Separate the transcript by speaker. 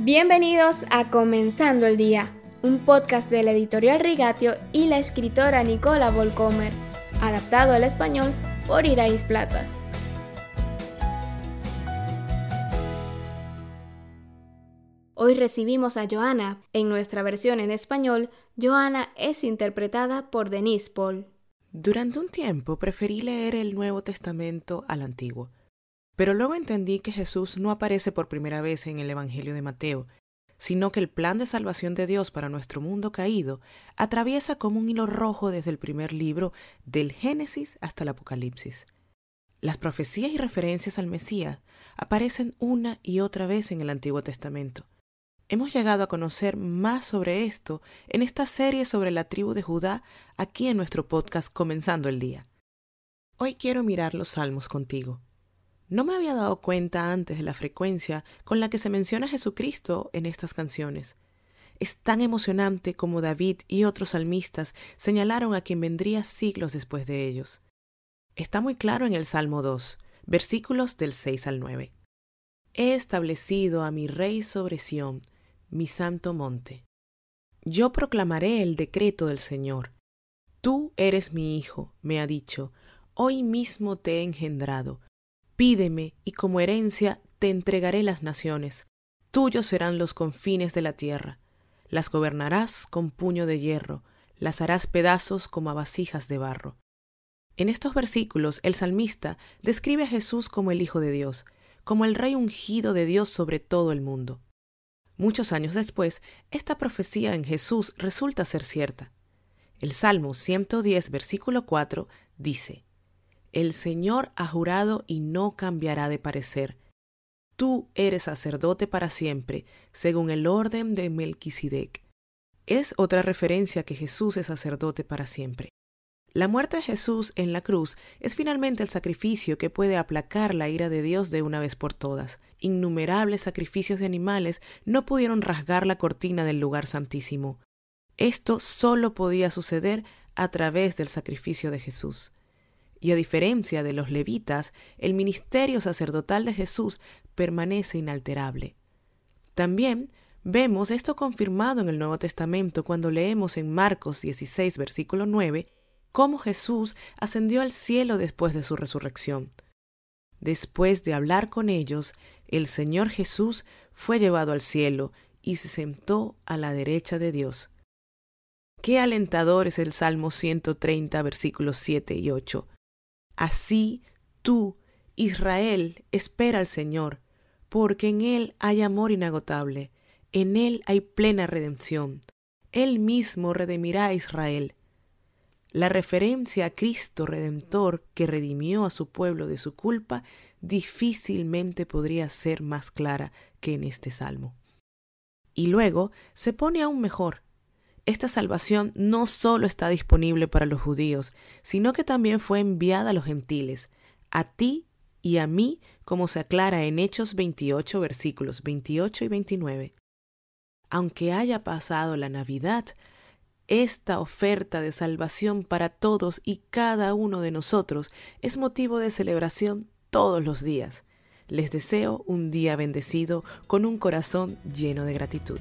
Speaker 1: Bienvenidos a Comenzando el Día, un podcast de la editorial Rigatio y la escritora Nicola Volcomer, adaptado al español por Irais Plata. Hoy recibimos a Joana. En nuestra versión en español, Joana es interpretada por Denise Paul.
Speaker 2: Durante un tiempo preferí leer el Nuevo Testamento al Antiguo, pero luego entendí que Jesús no aparece por primera vez en el Evangelio de Mateo, sino que el plan de salvación de Dios para nuestro mundo caído atraviesa como un hilo rojo desde el primer libro, del Génesis hasta el Apocalipsis. Las profecías y referencias al Mesías aparecen una y otra vez en el Antiguo Testamento. Hemos llegado a conocer más sobre esto en esta serie sobre la tribu de Judá aquí en nuestro podcast Comenzando el Día. Hoy quiero mirar los salmos contigo. No me había dado cuenta antes de la frecuencia con la que se menciona a Jesucristo en estas canciones. Es tan emocionante como David y otros salmistas señalaron a quien vendría siglos después de ellos. Está muy claro en el Salmo 2, versículos del 6 al 9. He establecido a mi rey sobre Sión, mi santo monte. Yo proclamaré el decreto del Señor. Tú eres mi hijo, me ha dicho, hoy mismo te he engendrado. Pídeme, y como herencia te entregaré las naciones. Tuyos serán los confines de la tierra. Las gobernarás con puño de hierro, las harás pedazos como a vasijas de barro. En estos versículos el salmista describe a Jesús como el Hijo de Dios, como el Rey ungido de Dios sobre todo el mundo. Muchos años después, esta profecía en Jesús resulta ser cierta. El Salmo 110, versículo 4 dice, El Señor ha jurado y no cambiará de parecer. Tú eres sacerdote para siempre, según el orden de Melquisedec. Es otra referencia que Jesús es sacerdote para siempre. La muerte de Jesús en la cruz es finalmente el sacrificio que puede aplacar la ira de Dios de una vez por todas. Innumerables sacrificios de animales no pudieron rasgar la cortina del lugar santísimo. Esto solo podía suceder a través del sacrificio de Jesús. Y a diferencia de los levitas, el ministerio sacerdotal de Jesús permanece inalterable. También vemos esto confirmado en el Nuevo Testamento cuando leemos en Marcos 16, versículo 9, cómo Jesús ascendió al cielo después de su resurrección. Después de hablar con ellos, el Señor Jesús fue llevado al cielo y se sentó a la derecha de Dios. Qué alentador es el Salmo 130, versículos 7 y 8. Así tú, Israel, espera al Señor, porque en Él hay amor inagotable, en Él hay plena redención. Él mismo redimirá a Israel la referencia a Cristo Redentor que redimió a su pueblo de su culpa difícilmente podría ser más clara que en este salmo. Y luego se pone aún mejor. Esta salvación no solo está disponible para los judíos, sino que también fue enviada a los gentiles, a ti y a mí, como se aclara en Hechos 28, versículos 28 y 29. Aunque haya pasado la Navidad, esta oferta de salvación para todos y cada uno de nosotros es motivo de celebración todos los días. Les deseo un día bendecido con un corazón lleno de gratitud.